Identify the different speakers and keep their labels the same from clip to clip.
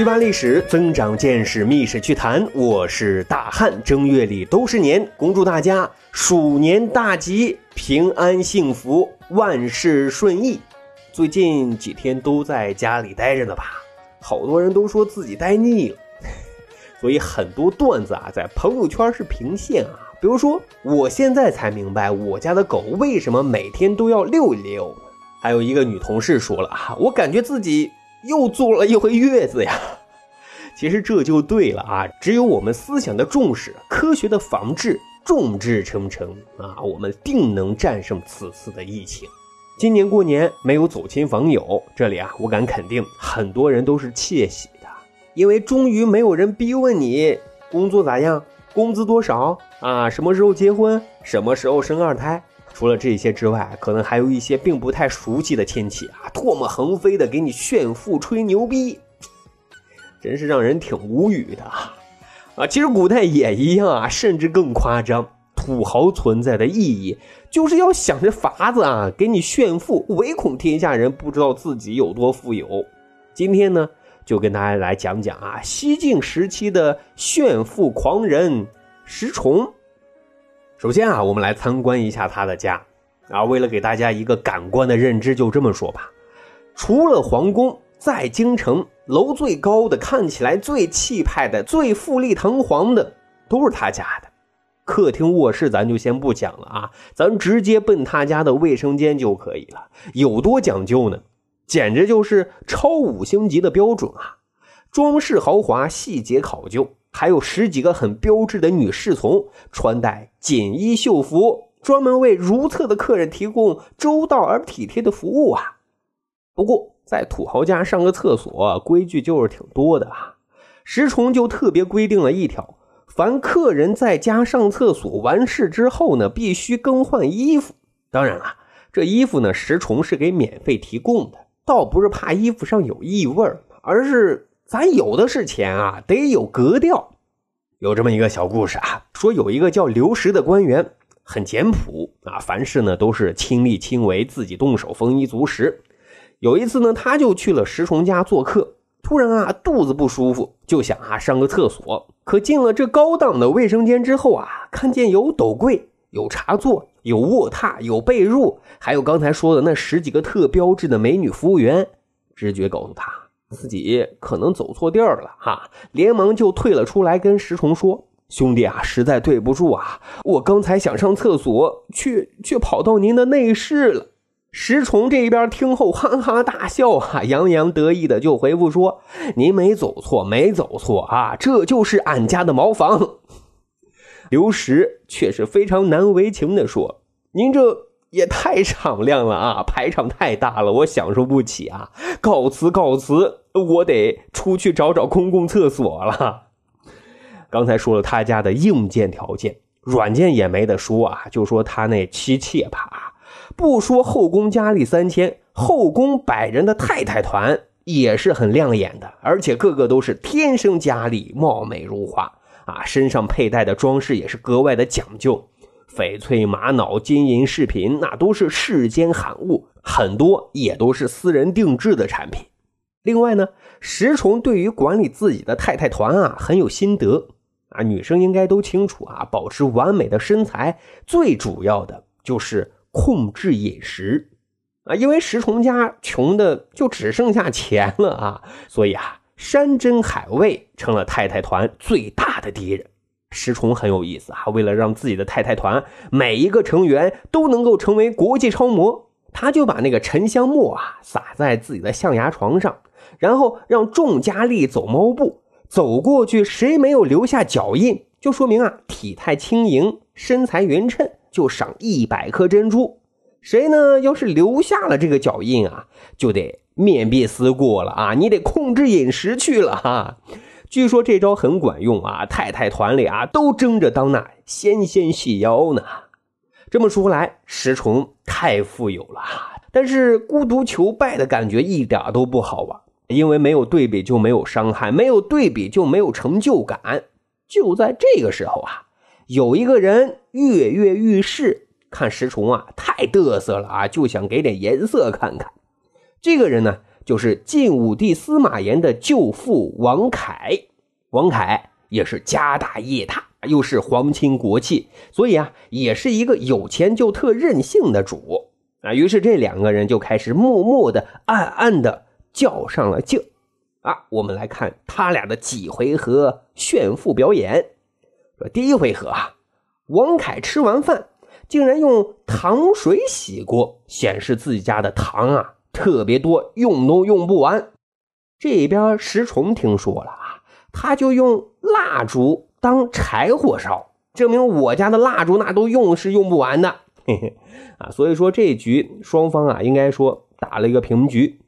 Speaker 1: 趣扒历史，增长见识，密室趣谈。我是大汉，正月里都是年，恭祝大家鼠年大吉，平安幸福，万事顺意。最近几天都在家里待着呢吧？好多人都说自己待腻了，所以很多段子啊，在朋友圈是平线啊。比如说，我现在才明白我家的狗为什么每天都要遛一遛？还有一个女同事说了啊，我感觉自己。又坐了一回月子呀，其实这就对了啊！只有我们思想的重视，科学的防治，众志成城啊，我们定能战胜此次的疫情。今年过年没有走亲访友，这里啊，我敢肯定，很多人都是窃喜的，因为终于没有人逼问你工作咋样，工资多少啊，什么时候结婚，什么时候生二胎。除了这些之外，可能还有一些并不太熟悉的亲戚啊，唾沫横飞的给你炫富吹牛逼，真是让人挺无语的啊！啊，其实古代也一样啊，甚至更夸张。土豪存在的意义就是要想着法子啊，给你炫富，唯恐天下人不知道自己有多富有。今天呢，就跟大家来讲讲啊，西晋时期的炫富狂人石崇。首先啊，我们来参观一下他的家，啊，为了给大家一个感官的认知，就这么说吧。除了皇宫，在京城楼最高的、看起来最气派的、最富丽堂皇的，都是他家的。客厅、卧室咱就先不讲了啊，咱直接奔他家的卫生间就可以了。有多讲究呢？简直就是超五星级的标准啊！装饰豪华，细节考究。还有十几个很标致的女侍从，穿戴锦衣绣服，专门为如厕的客人提供周到而体贴的服务啊。不过，在土豪家上个厕所，规矩就是挺多的啊。石崇就特别规定了一条：凡客人在家上厕所完事之后呢，必须更换衣服。当然了，这衣服呢，石崇是给免费提供的，倒不是怕衣服上有异味而是。咱有的是钱啊，得有格调。有这么一个小故事啊，说有一个叫刘石的官员，很简朴啊，凡事呢都是亲力亲为，自己动手，丰衣足食。有一次呢，他就去了石崇家做客，突然啊肚子不舒服，就想啊上个厕所。可进了这高档的卫生间之后啊，看见有斗柜、有茶座、有卧榻、有被褥，还有刚才说的那十几个特标志的美女服务员，直觉告诉他。自己可能走错地儿了哈，连忙就退了出来，跟石崇说：“兄弟啊，实在对不住啊，我刚才想上厕所，却却跑到您的内室了。”石崇这边听后哈哈大笑啊，洋洋得意的就回复说：“您没走错，没走错啊，这就是俺家的茅房。”刘石却是非常难为情的说：“您这……”也太敞亮了啊！排场太大了，我享受不起啊！告辞告辞，我得出去找找公共厕所了。刚才说了他家的硬件条件，软件也没得说啊，就说他那妻妾吧，不说后宫佳丽三千，后宫百人的太太团也是很亮眼的，而且个个都是天生佳丽，貌美如花啊，身上佩戴的装饰也是格外的讲究。翡翠、玛瑙、金银饰品，那都是世间罕物，很多也都是私人定制的产品。另外呢，石崇对于管理自己的太太团啊很有心得啊。女生应该都清楚啊，保持完美的身材，最主要的就是控制饮食啊。因为石崇家穷的就只剩下钱了啊，所以啊，山珍海味成了太太团最大的敌人。石崇很有意思啊，为了让自己的太太团每一个成员都能够成为国际超模，他就把那个沉香木啊撒在自己的象牙床上，然后让众佳丽走猫步，走过去谁没有留下脚印，就说明啊体态轻盈，身材匀称，就赏一百颗珍珠。谁呢要是留下了这个脚印啊，就得面壁思过了啊，你得控制饮食去了哈。据说这招很管用啊！太太团里啊都争着当那纤纤细腰呢。这么说来，石崇太富有了，但是孤独求败的感觉一点都不好啊，因为没有对比就没有伤害，没有对比就没有成就感。就在这个时候啊，有一个人跃跃欲试，看石崇啊太嘚瑟了啊，就想给点颜色看看。这个人呢，就是晋武帝司马炎的舅父王凯。王凯也是家大业大，又是皇亲国戚，所以啊，也是一个有钱就特任性的主。啊，于是这两个人就开始默默的、暗暗的较上了劲啊。我们来看他俩的几回合炫富表演。说第一回合啊，王凯吃完饭竟然用糖水洗锅，显示自己家的糖啊特别多，用都用不完。这边石崇听说了啊，他就用蜡烛当柴火烧，证明我家的蜡烛那都用是用不完的。嘿嘿。啊，所以说这局双方啊，应该说打了一个平局。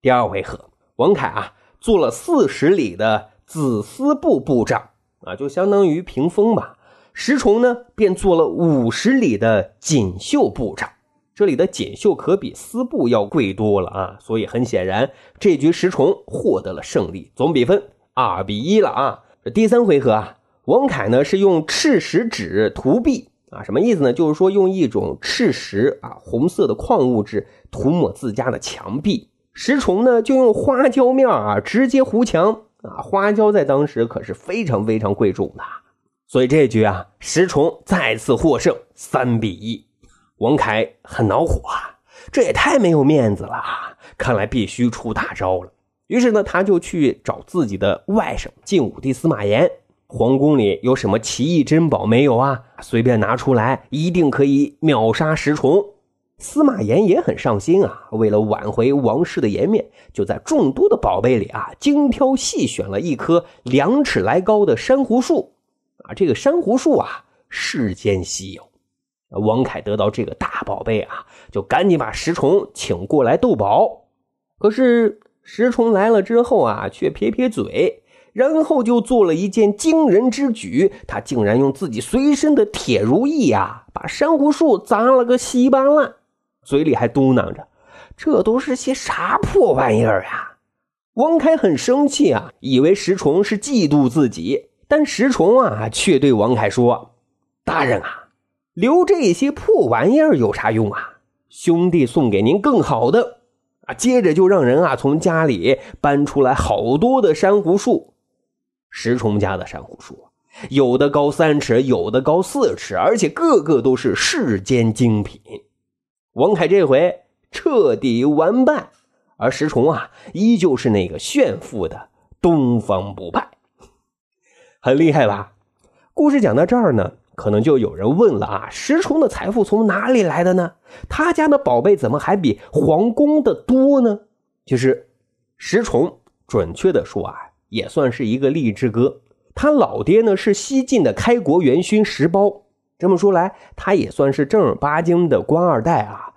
Speaker 1: 第二回合，王凯啊做了四十里的子思部部长啊，就相当于屏风吧。石崇呢便做了五十里的锦绣部长，这里的锦绣可比丝布要贵多了啊。所以很显然，这局石崇获得了胜利，总比分二比一了啊。这第三回合啊，王凯呢是用赤石纸涂壁。啊，什么意思呢？就是说用一种赤石啊，红色的矿物质涂抹自家的墙壁。石崇呢，就用花椒面啊，直接糊墙啊。花椒在当时可是非常非常贵重的，所以这局啊，石崇再次获胜，三比一。王凯很恼火啊，这也太没有面子了，看来必须出大招了。于是呢，他就去找自己的外甥晋武帝司马炎。皇宫里有什么奇异珍宝没有啊？随便拿出来，一定可以秒杀石崇。司马炎也很上心啊，为了挽回王室的颜面，就在众多的宝贝里啊，精挑细选了一棵两尺来高的珊瑚树。啊，这个珊瑚树啊，世间稀有。王凯得到这个大宝贝啊，就赶紧把石崇请过来斗宝。可是石崇来了之后啊，却撇撇嘴。然后就做了一件惊人之举，他竟然用自己随身的铁如意呀，把珊瑚树砸了个稀巴烂，嘴里还嘟囔着：“这都是些啥破玩意儿呀！”王凯很生气啊，以为石崇是嫉妒自己，但石崇啊却对王凯说：“大人啊，留这些破玩意儿有啥用啊？兄弟送给您更好的啊！”接着就让人啊从家里搬出来好多的珊瑚树。石崇家的珊瑚树，有的高三尺，有的高四尺，而且个个都是世间精品。王凯这回彻底完败，而石崇啊，依旧是那个炫富的东方不败，很厉害吧？故事讲到这儿呢，可能就有人问了啊：石崇的财富从哪里来的呢？他家的宝贝怎么还比皇宫的多呢？其实，石崇准确的说啊。也算是一个励志哥，他老爹呢是西晋的开国元勋石苞，这么说来，他也算是正儿八经的官二代啊。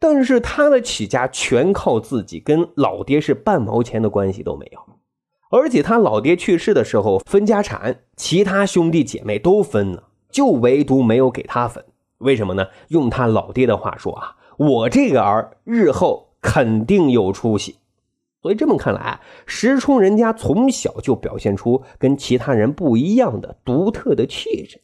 Speaker 1: 但是他的起家全靠自己，跟老爹是半毛钱的关系都没有。而且他老爹去世的时候分家产，其他兄弟姐妹都分了，就唯独没有给他分。为什么呢？用他老爹的话说啊，我这个儿日后肯定有出息。所以这么看来，石冲人家从小就表现出跟其他人不一样的独特的气质。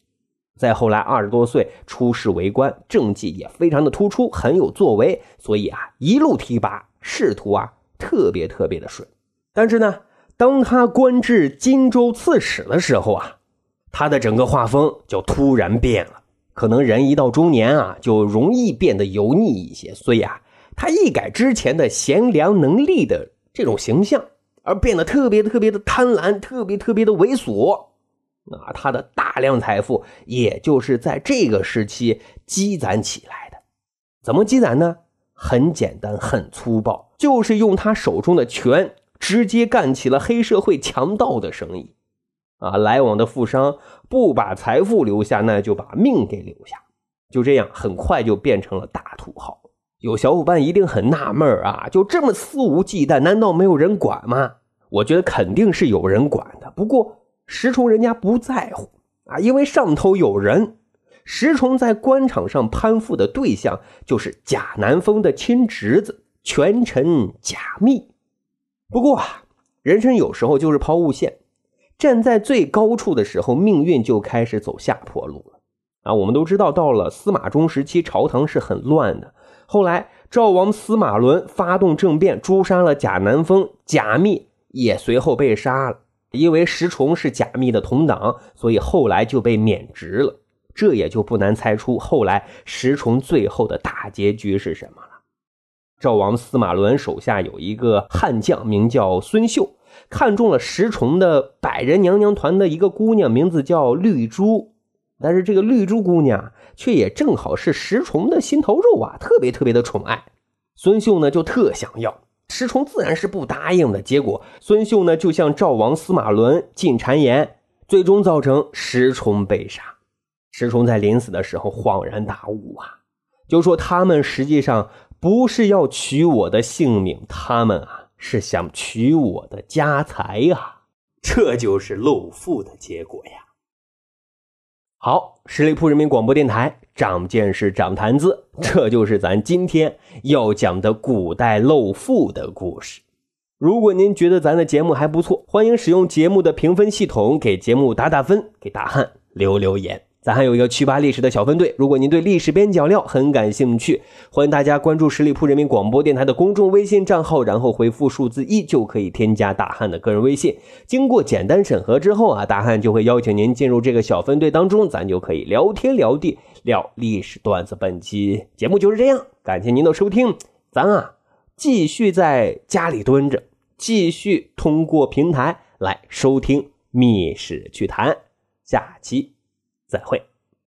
Speaker 1: 再后来二十多岁出仕为官，政绩也非常的突出，很有作为。所以啊，一路提拔，仕途啊特别特别的顺。但是呢，当他官至荆州刺史的时候啊，他的整个画风就突然变了。可能人一到中年啊，就容易变得油腻一些。所以啊，他一改之前的贤良能力的。这种形象，而变得特别特别的贪婪，特别特别的猥琐。啊，他的大量财富，也就是在这个时期积攒起来的。怎么积攒呢？很简单，很粗暴，就是用他手中的权，直接干起了黑社会强盗的生意。啊，来往的富商不把财富留下，那就把命给留下。就这样，很快就变成了大土豪。有小伙伴一定很纳闷啊，就这么肆无忌惮，难道没有人管吗？我觉得肯定是有人管的，不过石崇人家不在乎啊，因为上头有人。石崇在官场上攀附的对象就是贾南风的亲侄子权臣贾密。不过啊，人生有时候就是抛物线，站在最高处的时候，命运就开始走下坡路了。啊，我们都知道，到了司马衷时期，朝堂是很乱的。后来赵王司马伦发动政变，诛杀了贾南风，贾密也随后被杀了。因为石崇是贾密的同党，所以后来就被免职了。这也就不难猜出后来石崇最后的大结局是什么。赵王司马伦手下有一个悍将，名叫孙秀，看中了石崇的百人娘娘团的一个姑娘，名字叫绿珠。但是这个绿珠姑娘却也正好是石崇的心头肉啊，特别特别的宠爱。孙秀呢就特想要。石崇自然是不答应的，结果孙秀呢就向赵王司马伦进谗言，最终造成石崇被杀。石崇在临死的时候恍然大悟啊，就说他们实际上不是要取我的性命，他们啊是想取我的家财呀，这就是露富的结果呀。好，十里铺人民广播电台长见识、长谈资，这就是咱今天要讲的古代露富的故事。如果您觉得咱的节目还不错，欢迎使用节目的评分系统给节目打打分，给大汉留留言。咱还有一个趣吧历史的小分队，如果您对历史边角料很感兴趣，欢迎大家关注十里铺人民广播电台的公众微信账号，然后回复数字一就可以添加大汉的个人微信。经过简单审核之后啊，大汉就会邀请您进入这个小分队当中，咱就可以聊天聊地聊历史段子。本期节目就是这样，感谢您的收听，咱啊继续在家里蹲着，继续通过平台来收听《密史趣谈》，下期。再会。